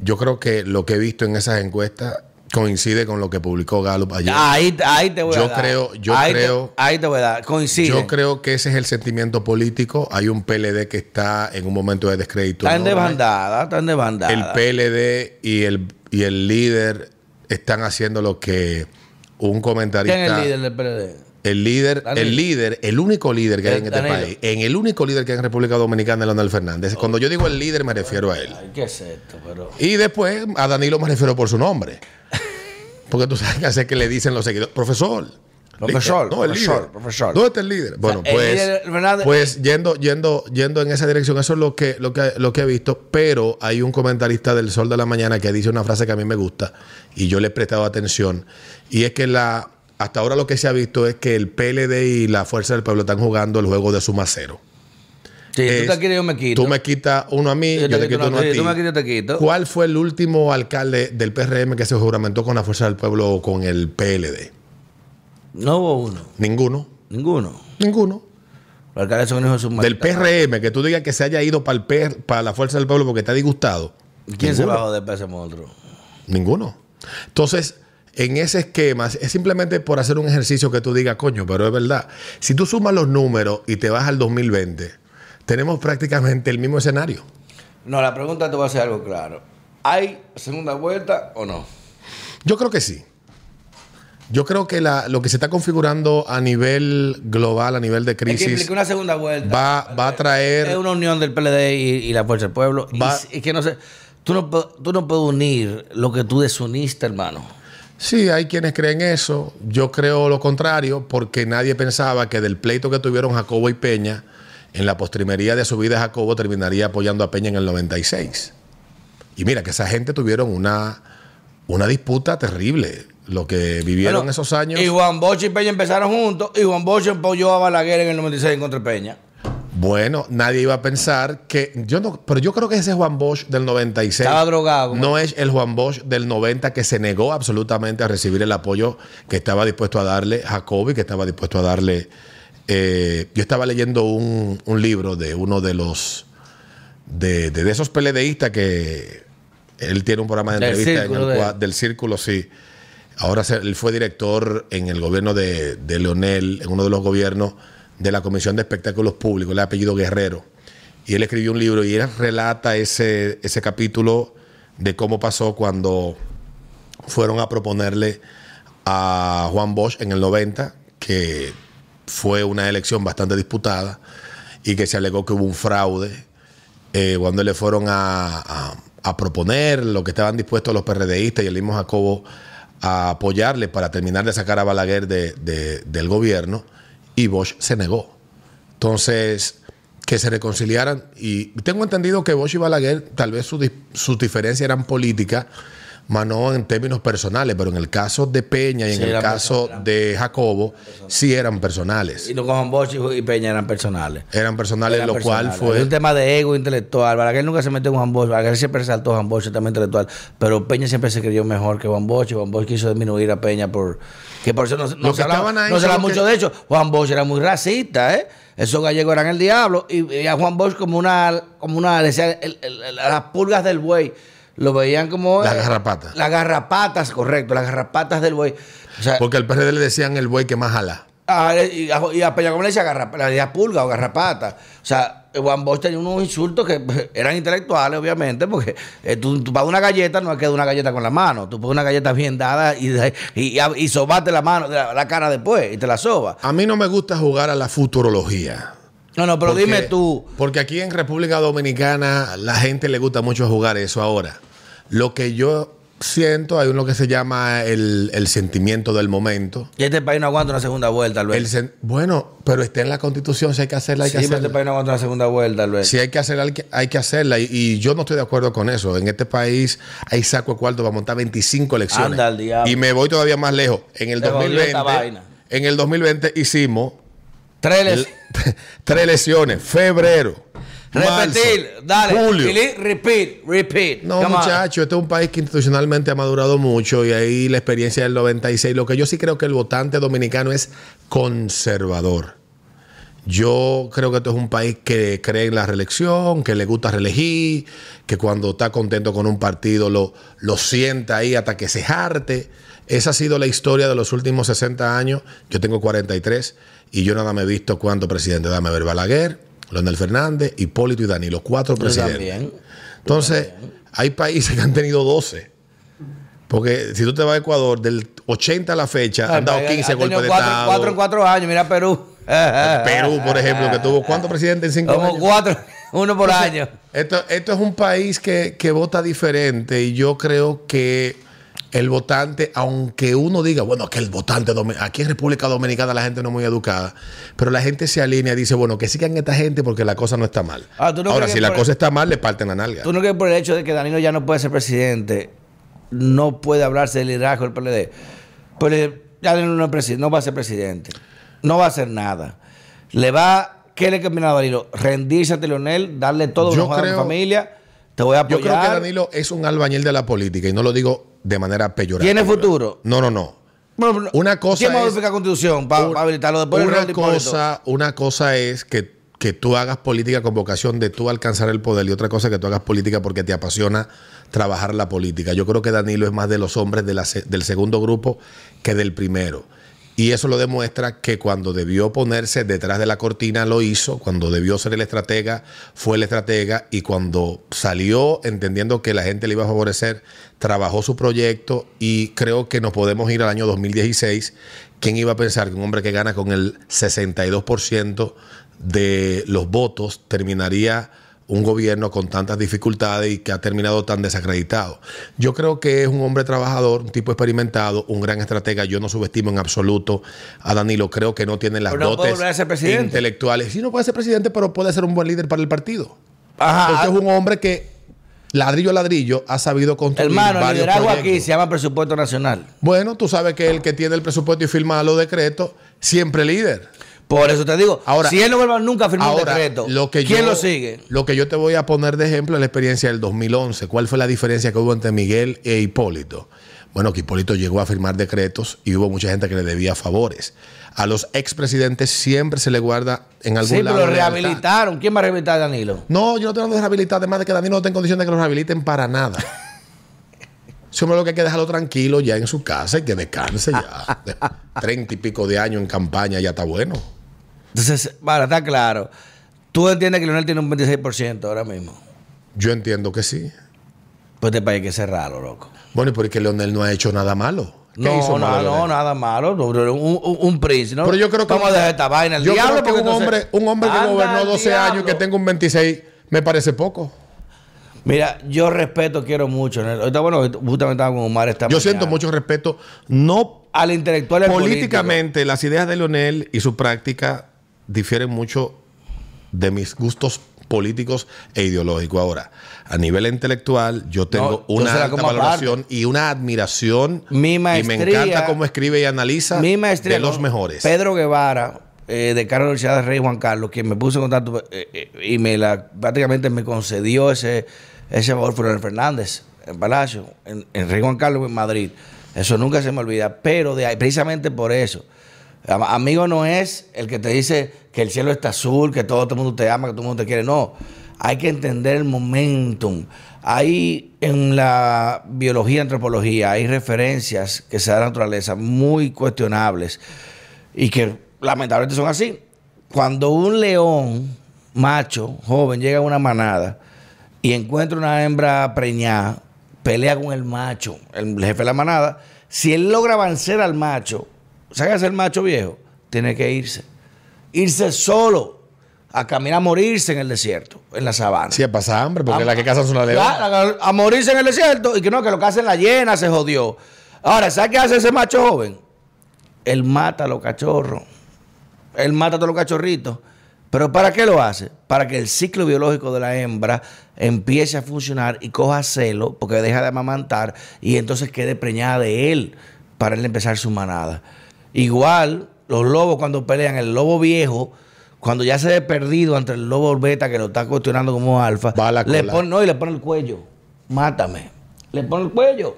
yo creo que lo que he visto en esas encuestas coincide con lo que publicó Gallup ayer. Ahí, ahí te voy Yo a dar. creo- yo ahí te- creo- ahí te voy a dar. Coincide. Yo creo que ese es el sentimiento político. Hay un PLD que está en un momento de descrédito. Está en enorme. desbandada, está en desbandada. El PLD y el, y el líder están haciendo lo que un comentarista. ¿Quién es el líder del PLD? El líder, el líder, el único líder que hay en este Danilo. país, en el único líder que hay en República Dominicana es Leonel Fernández. Cuando yo digo el líder me refiero a él. Ay, ¿qué es esto? Pero... Y después a Danilo me refiero por su nombre. Porque tú sabes que hace que le dicen los seguidores, profesor. Profesor, no, el profesor, líder. profesor. ¿Dónde está el líder? Bueno, pues, líder, pues yendo, yendo, yendo en esa dirección, eso es lo que, lo que, lo que he visto. Pero hay un comentarista del Sol de la Mañana que dice una frase que a mí me gusta y yo le he prestado atención. Y es que la, hasta ahora lo que se ha visto es que el PLD y la Fuerza del Pueblo están jugando el juego de suma cero. Sí, Es- tú te quieres, yo me quito. Tú me quitas uno a mí, Yo yo, te quito quito uno a a ti, tú me quitas, yo te quito. ¿Cuál fue el último alcalde del PRM que se juramentó con la Fuerza del Pueblo o con el PLD? No hubo uno. Ninguno. Ninguno. Ninguno. Los alcaldes son hijos de sus Del PRM, que tú digas que se haya ido para, para la Fuerza del Pueblo porque ha disgustado. ¿Quién se Ninguno. bajó de ese monstruo? Ninguno. Entonces, en ese esquema, es simplemente por hacer un ejercicio que tú digas, coño, pero es verdad. Si tú sumas los números y te vas al 2020, tenemos prácticamente el mismo escenario. No, la pregunta te voy a hacer algo claro. ¿Hay segunda vuelta o no? Yo creo que sí. Yo creo que la- lo que se está configurando a nivel global, a nivel de Es que crisis, una segunda vuelta. va, va a traer... Es una unión del PLD y, y la Fuerza del Pueblo. Y Va- Y, que no sé, tú no, tú no puedes unir lo que tú desuniste, hermano. Sí, hay quienes creen eso. Yo creo lo contrario, porque nadie pensaba que del pleito que tuvieron Jacobo y Peña, en la postrimería de su vida Jacobo terminaría apoyando a Peña en el 96. Y mira que esa gente tuvieron una, una disputa terrible. Lo que vivieron Bueno, esos años. Y Juan Bosch y Peña empezaron juntos y Juan Bosch apoyó a Balaguer en el 96 contra Peña. Bueno, nadie iba a pensar que. Yo no, pero yo creo que ese Juan Bosch del 96. Estaba drogado, No es el Juan Bosch del 90 que se negó absolutamente a recibir el apoyo que estaba dispuesto a darle Jacobi, que estaba dispuesto a darle. eh, yo estaba leyendo un, un libro de uno de los. De, de, de esos PLDistas que. Él tiene un programa de Del entrevista en el de- del círculo, sí. Ahora se- él fue director en el gobierno de, de Leonel, en uno de los gobiernos de la Comisión de Espectáculos Públicos, el apellido Guerrero. Y él escribió un libro y él relata ese, ese capítulo de cómo pasó cuando fueron a proponerle a Juan Bosch en el 90, que fue una elección bastante disputada y que se alegó que hubo un fraude. Eh, cuando le fueron a, a- proponer lo que estaban dispuestos los PRDistas y el mismo Jacobo a apoyarle para terminar de sacar a Balaguer de- de- del gobierno, y Bosch se negó. Entonces, que se reconciliaran. Y tengo entendido que Bosch y Balaguer, tal vez sus diferencias eran políticas, más no en términos personales, pero en el caso de Peña y en el caso de Jacobo, sí eran personales. Y no con Juan Bosch y Peña eran personales. Eran personales, Eran lo cual fue... Es un tema de ego intelectual. Balaguer nunca se metió en Juan Bosch. Balaguer siempre resaltó a Juan Bosch, tema intelectual. Pero Peña siempre se creyó mejor que Juan Bosch. Y Juan Bosch quiso disminuir a Peña por. Que por eso no, no Lo se que hablaba, no se hablaba son mucho que- de hecho. Juan Bosch era muy racista, ¿eh? Esos gallegos eran el diablo. Y, y a Juan Bosch como una. Como una decía, el- el- el- las pulgas del buey. Lo veían como. Las eh, garrapatas. Las garrapatas, correcto. Las garrapatas del buey. O sea, Porque al PRD le decían el buey que más jala. Ah, y, a, y a Peña Gómez le decía garrapa- le decía pulga o garrapata. O sea, Juan Bosch tenía unos insultos que eran intelectuales, obviamente, porque eh, tú, tú para una galleta no es que de una galleta con la mano. Tú pones una galleta bien dada y, y, y, sobate la mano, la, la cara después y te la soba. A mí no me gusta jugar a la futurología. No, no, pero Porque- dime tú. Porque aquí en República Dominicana la gente le gusta mucho jugar eso ahora. Lo que yo siento, hay uno que se llama el, el sentimiento del momento. Y este país no aguanta una segunda vuelta, El Luis. bueno, pero está en la constitución, si hay que hacerla, hay Sí, que este hacerla. país no aguanta una segunda vuelta, Luis. Si hay que hacerla, hay que, hay que hacerla. Y, y yo no estoy de acuerdo con eso. En este país hay saco de cuarto para montar 25 elecciones. Anda al diablo. Y me voy todavía más lejos. En el Te jodió 2020, esta vaina. en el 2020 hicimos Tres elecciones. tres elecciones. Febrero. Repetir, marzo, dale. Julio. Repeat, repeat. No, Come on. muchacho, este es un país que institucionalmente ha madurado mucho y ahí la experiencia del 96. Lo que yo sí creo que el votante dominicano es conservador. Yo creo que esto es un país que cree en la reelección, que le gusta reelegir, que cuando está contento con un partido lo, lo sienta ahí hasta que se jarte. Esa ha sido la historia de los últimos 60 años. Yo tengo 43 y yo nada me he visto cuántos presidentes. Dame ver Balaguer, Leonel Fernández, Hipólito y Danilo. Cuatro presidentes. también. Entonces, hay países que han teniendo 12. Porque si tú te vas a Ecuador, del 80 a la fecha, han dado 15 Ha tenido golpes de cuatro, Estado. cuatro en cuatro años. Mira Perú. Perú, por ejemplo, que tuvo cuántos presidentes en cinco Como años. cuatro, uno por año. Esto, esto es un país que, que vota diferente y yo creo que el votante, aunque uno diga, bueno, que el votante, aquí en República Dominicana la gente no es muy educada, pero la gente se alinea y dice, bueno, que sigan esta gente porque la cosa no está mal. Ah, ¿tú no Ahora, si la cosa está mal, le parten la nalga. ¿Tú no crees por el hecho de que Danilo ya no puede ser presidente, no puede hablarse del liderazgo del PLD? Pero ya Danilo no, no va a ser presidente. No va a hacer nada. Le va, ¿qué le combina a Danilo? Rendirse ante Leonel, darle todo a creo- familia. Te voy a Yo apoyar. creo que Danilo es un albañil de la política y no lo digo de manera peyorativa. ¿Tiene futuro? No, no, no. Bueno, Una cosa ¿Quién modifica la constitución para habilitarlo después una cosa, una cosa es que, que tú hagas política con vocación de tú alcanzar el poder y otra cosa es que tú hagas política porque te apasiona trabajar la política. Yo creo que Danilo es más de los hombres de la del segundo grupo que del primero. Y eso lo demuestra que cuando debió ponerse detrás de la cortina lo hizo, cuando debió ser el estratega fue el estratega. Y cuando salió entendiendo que la gente le iba a favorecer, trabajó su proyecto. Y creo que nos podemos ir al año 2016. ¿Quién iba a pensar que un hombre que gana con el 62% de los votos terminaría un gobierno con tantas dificultades y que ha terminado tan desacreditado. Yo creo que es un hombre trabajador, un tipo experimentado, un gran estratega. Yo no subestimo en absoluto a Danilo. Creo que no tiene las no dotes intelectuales. Sí, no puede ser presidente, pero puede ser un buen líder para el partido. Ajá. Porque es un hombre que ladrillo a ladrillo ha sabido construir Hermano, el liderazgo aquí se llama presupuesto nacional. Bueno, tú sabes que el que tiene el presupuesto y firma los decretos, siempre líder. Por eso te digo, Ahora- si él no vuelve nunca a firmar un Ahora, decreto, lo que ¿quién yo- lo sigue? Lo que yo te voy a poner de ejemplo es la experiencia del 2011. ¿Cuál fue la diferencia que hubo entre Miguel e Hipólito? Bueno, que Hipólito llegó a firmar decretos y hubo mucha gente que le debía favores. A los expresidentes siempre se le guarda en algún Sí, lado. pero lo rehabilitaron. ¿Quién va a rehabilitar a Danilo? No, yo no tengo de rehabilitar, además de que Danilo no está en condiciones de que lo rehabiliten para nada. Ese hombre lo que hay que dejarlo tranquilo ya en su casa y que descanse ya. Treinta y pico de años en campaña ya está bueno. Entonces, bueno, está claro. Tú entiendes que Leonel tiene un 26% ahora mismo. Yo entiendo que sí. Pues este país hay que cerrarlo, loco. Bueno, y porque Leonel no ha hecho nada malo. ¿Qué No, hizo no, malo no, nada malo. Un, un, un príncipe, ¿no? Pero yo creo que. Vamos a dejar esta vaina. El yo diablo, creo que un hombre, un hombre que gobernó al 12 años y que tenga un 26 me parece poco. Mira, yo respeto, quiero mucho. Ahorita, bueno, justamente estaba con Omar esta Yo mañana. siento mucho respeto, no Al intelectual políticamente, las ideas de Leonel y su práctica difieren mucho de mis gustos políticos e ideológicos. Ahora, a nivel intelectual, yo tengo una alta aparte. valoración y una admiración. Mi y me maestría- encanta cómo escribe y analiza Mi maestría de los mejores. Pedro Guevara, eh, de Carlos Universidad de Rey Juan Carlos, quien me puso en contacto eh, eh, y me la prácticamente me concedió ese, ese favor Leonel Fernández en Palacio, en, en Rey Juan Carlos en Madrid. Eso nunca se me olvida, pero de ahí, precisamente por eso. Am- Amigo no es el que te dice que el cielo está azul, que todo, el mundo te ama, que todo el mundo te quiere. No, hay que entender el momentum. Hay en la biología, antropología, hay referencias que se dan a la naturaleza muy cuestionables y que lamentablemente son así. Cuando un león macho, joven, llega a una manada y encuentra una hembra preñada, pelea con el macho, el jefe de la manada, si él logra vencer al macho, ¿sabes el macho viejo? Tiene que irse. Irse solo a caminar a morirse en el desierto, en la sabana. Sí, pasa hambre, porque A- la que cazan las leonas. Claro, a, a morirse en el desierto y que no, que lo que hacen la llena se jodió. Ahora, ¿sabes qué hace ese macho joven? Él mata a los cachorros. Él mata a todos los cachorritos. ¿Pero para qué lo hace? Para que el ciclo biológico de la hembra empiece a funcionar y coja celo, porque deja de amamantar y entonces quede preñada de él para él empezar su manada. Igual, los lobos cuando pelean, el lobo viejo, cuando ya se ve perdido ante el lobo beta que lo está cuestionando como alfa, le pone, no, y le pone el cuello. Mátame. Le pone el cuello.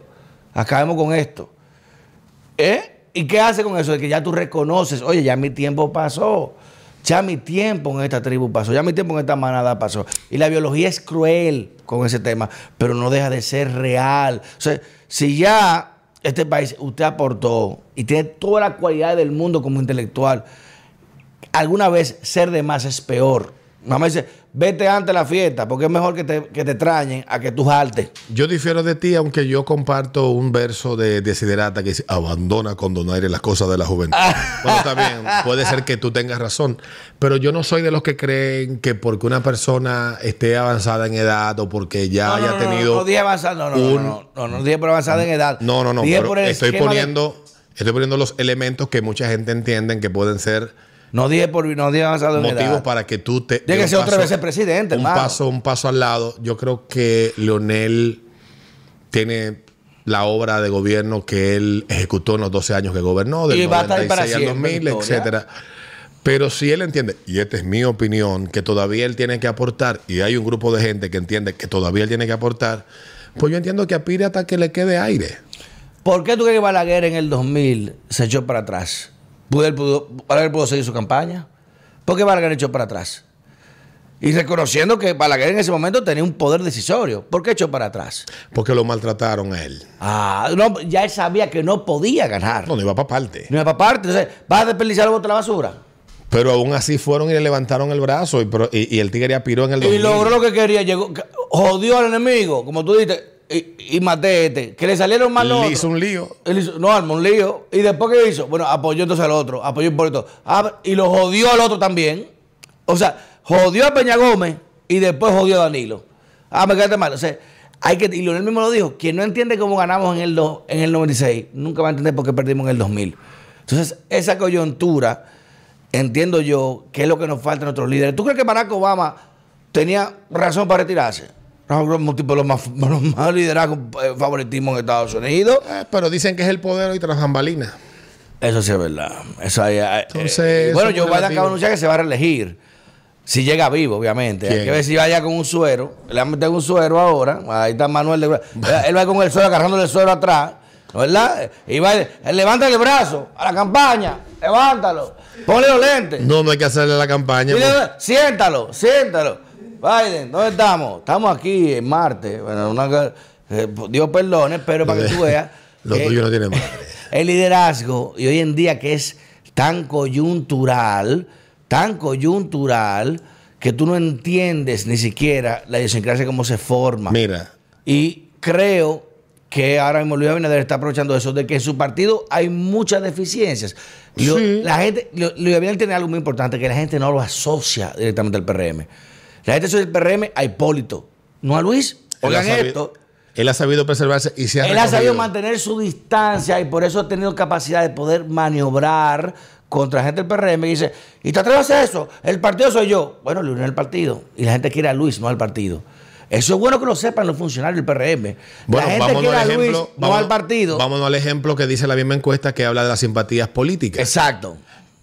Acabemos con esto. ¿Eh? ¿Y qué hace con eso? De que ya tú reconoces, oye, ya mi tiempo pasó. Ya mi tiempo en esta tribu pasó. Ya mi tiempo en esta manada pasó. Y la biología es cruel con ese tema, pero no deja de ser real. O sea, si ya este país usted aportó y tiene toda la cualidad del mundo como intelectual, alguna vez ser de más es peor. Mamá dice, vete antes de la fiesta, porque es mejor que te, que te extrañen a que tú jaltes. Yo difiero de ti, aunque yo comparto un verso de Desiderata que dice, abandona con donaire las cosas de la juventud. bueno, está bien, puede ser que tú tengas razón, pero yo no soy de los que creen que porque una persona esté avanzada en edad o porque ya no, haya no, no, tenido... No, no dije avanzada, no, no, un- no, no, no, no dije por avanzada en edad. No, no, no, Dije pero por el estoy esquema de- poniendo, estoy poniendo los elementos que mucha gente entiende que pueden ser no dije por no dije avanzado motivos edad. para que tú te... Tiene que ser otra vez el presidente, Un hermano. paso, un paso al lado. Yo creo que Leonel tiene la obra de gobierno que él ejecutó en los 12 años que gobernó, del Y va a estar ahí 96 para al siempre, 2000, Victoria. etcétera. Pero si él entiende, y esta es mi opinión, que todavía él tiene que aportar, y hay un grupo de gente que entiende que todavía él tiene que aportar, pues yo entiendo que aspire hasta que le quede aire. ¿Por qué tú crees que Balaguer en el 2000 se echó para atrás? ¿Pudo, pudo- Balaguer pudo seguir su campaña? ¿Por qué Balaguer echó para atrás? Y reconociendo que Balaguer en ese momento tenía un poder decisorio. ¿Por qué echó para atrás? Porque lo maltrataron a él. Ah, no, ya él sabía que no podía ganar. No, no iba para parte. No iba para parte. Entonces, ¿vas a desperdiciar el voto a la basura? Pero aún así fueron y le levantaron el brazo y, y- y el tigre apiró en el 2000. Y logró lo que quería. Llegó, jodió al enemigo, como tú dijiste, y, y maté este. Que le salieron mal los Le hizo un lío. Él hizo- no, armó un lío. ¿Y después qué hizo? Bueno, apoyó entonces al otro, apoyó por esto. Ah, y lo jodió al otro también. O sea, jodió a Peña Gómez y después jodió a Danilo. Ah, me quedaste mal. O sea, hay que, y Leonel mismo lo dijo, quien no entiende cómo ganamos en el, do- en el 96, nunca va a entender por qué perdimos en el 2000. Entonces, esa coyuntura, entiendo yo, que es lo que nos falta a nuestros líderes. ¿Tú crees que Barack Obama tenía razón para retirarse? No, un tipo de los más, los más liderazgos, eh, favoritismo en Estados Unidos. Eh, pero dicen que es el poder y tras bambalinas. Eso sí es verdad. Eso hay, Entonces, eh, bueno, es acaba de relativo. anunciar que se va a reelegir. Si llega vivo, obviamente. Hay que ver si vaya con un suero. Le han metido un suero ahora. Ahí está Manuel. de- Él va con el suero, agarrándole el suero atrás. ¿Verdad? Y va, él levanta el brazo a la campaña. Levántalo. Ponle los lentes. No, no hay que hacerle la campaña. Siéntalo, siéntalo. Biden, ¿dónde estamos? Estamos aquí en Marte. Bueno, una- eh, Dios perdone, pero para que tú veas. Lo tuyo no tiene madre. El liderazgo, y hoy en día que es tan coyuntural, tan coyuntural, que tú no entiendes ni siquiera la idiosincrasia cómo se forma. Mira, Y creo que ahora mismo Luis Abinader está aprovechando eso, de que en su partido hay muchas deficiencias. Lo- Sí. La gente, lo- Luis Abinader tiene algo muy importante, que la gente no lo asocia directamente al PRM. La gente asocia el PRM a Hipólito, no a Luis. Él Oigan sabido- esto. Él ha sabido preservarse y se ha Él ha sabido mantener su distancia y por eso ha tenido capacidad de poder maniobrar contra gente del PRM y dice, ¿y te atreves a hacer eso? El partido soy yo. Bueno, le unió el partido. Y la gente quiere a Luis, no al partido. Eso es bueno que lo sepan los funcionarios del PRM. Bueno, la gente vámonos quiere a Luis, ejemplo, no vámonos- al partido. Vámonos al ejemplo que dice la misma encuesta que habla de las simpatías políticas. Exacto.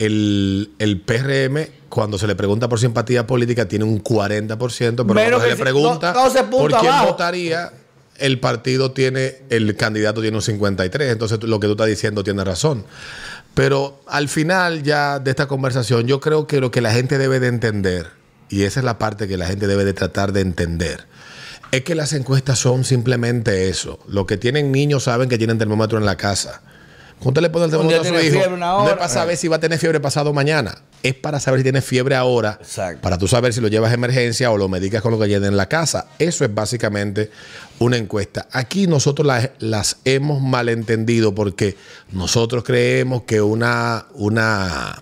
El, el PRM, cuando se le pregunta por simpatía política, tiene un 40%, pero Menos cuando se le pregunta do- 12 puntos por quién abajo. votaría, el partido tiene, el candidato tiene un 53%. Entonces, lo que tú estás diciendo tiene razón. Pero al final ya de esta conversación, yo creo que lo que la gente debe de entender, y esa es la parte que la gente debe de tratar de entender, es que las encuestas son simplemente eso. Los que tienen niños saben que tienen termómetro en la casa. Usted le pone el termómetro a su hijo, una no es para saber si va a tener fiebre pasado mañana. Es para saber si tiene fiebre ahora. Exacto. Para tú saber si lo llevas a emergencia o lo medicas con lo que llena en la casa. Eso es básicamente una encuesta. Aquí nosotros las, las hemos malentendido porque nosotros creemos que una, una,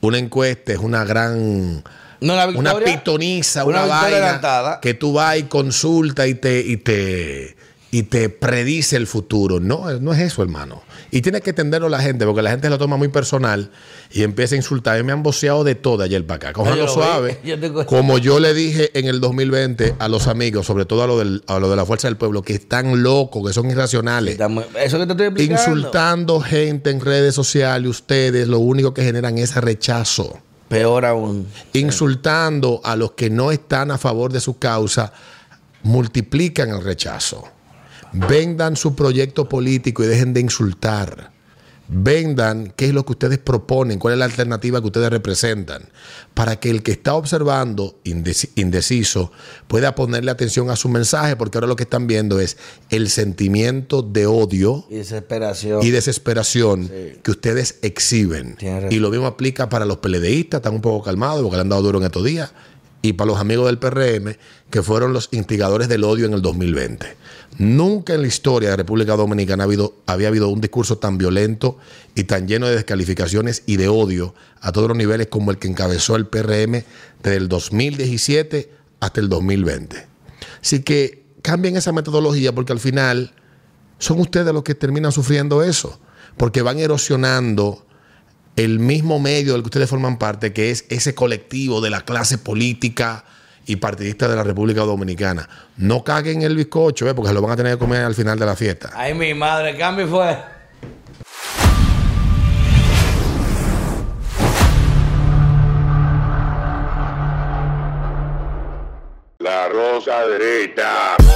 una encuesta es una gran No, una una victoria. pitoniza, una una, vaina adelantada. que tú vas y consulta y te, y te y te predice el futuro. No, no es eso, hermano. Y tiene que entenderlo la gente, porque la gente lo toma muy personal y empieza a insultar. Y me han boceado de todo ayer para acá. Cójanlo suave. Yo tengo- Como yo le dije en el 2020 a los amigos, sobre todo a lo, del, a lo de la fuerza del pueblo, que están locos, que son irracionales. Estamos- Eso que te estoy explicando. Insultando gente en redes sociales, ustedes lo único que generan es rechazo Peor aún. insultando a los que no están a favor de su causa, multiplican el rechazo. Vendan su proyecto político y dejen de insultar. Vendan qué es lo que ustedes proponen, cuál es la alternativa que ustedes representan, para que el que está observando indeci- indeciso pueda ponerle atención a su mensaje, porque ahora lo que están viendo es el sentimiento de odio Y desesperación. y desesperación Sí. que ustedes exhiben. Tienes. Y lo mismo aplica para los PLDistas, están un poco calmados porque le han dado duro en estos días, y para los amigos del PRM, que fueron los instigadores del odio en el 2020. Nunca en la historia de República Dominicana ha habido, había habido un discurso tan violento y tan lleno de descalificaciones y de odio a todos los niveles como el que encabezó el PRM desde el 2017 hasta el 2020. Así que cambien esa metodología porque al final son ustedes los que terminan sufriendo eso, porque van erosionando el mismo medio del que ustedes forman parte, que es ese colectivo de la clase política y partidista de la República Dominicana. No caguen el bizcocho, ¿eh? porque se lo van a tener que comer al final de la fiesta. Ay, mi madre, el cambio fue. La rosa derecha.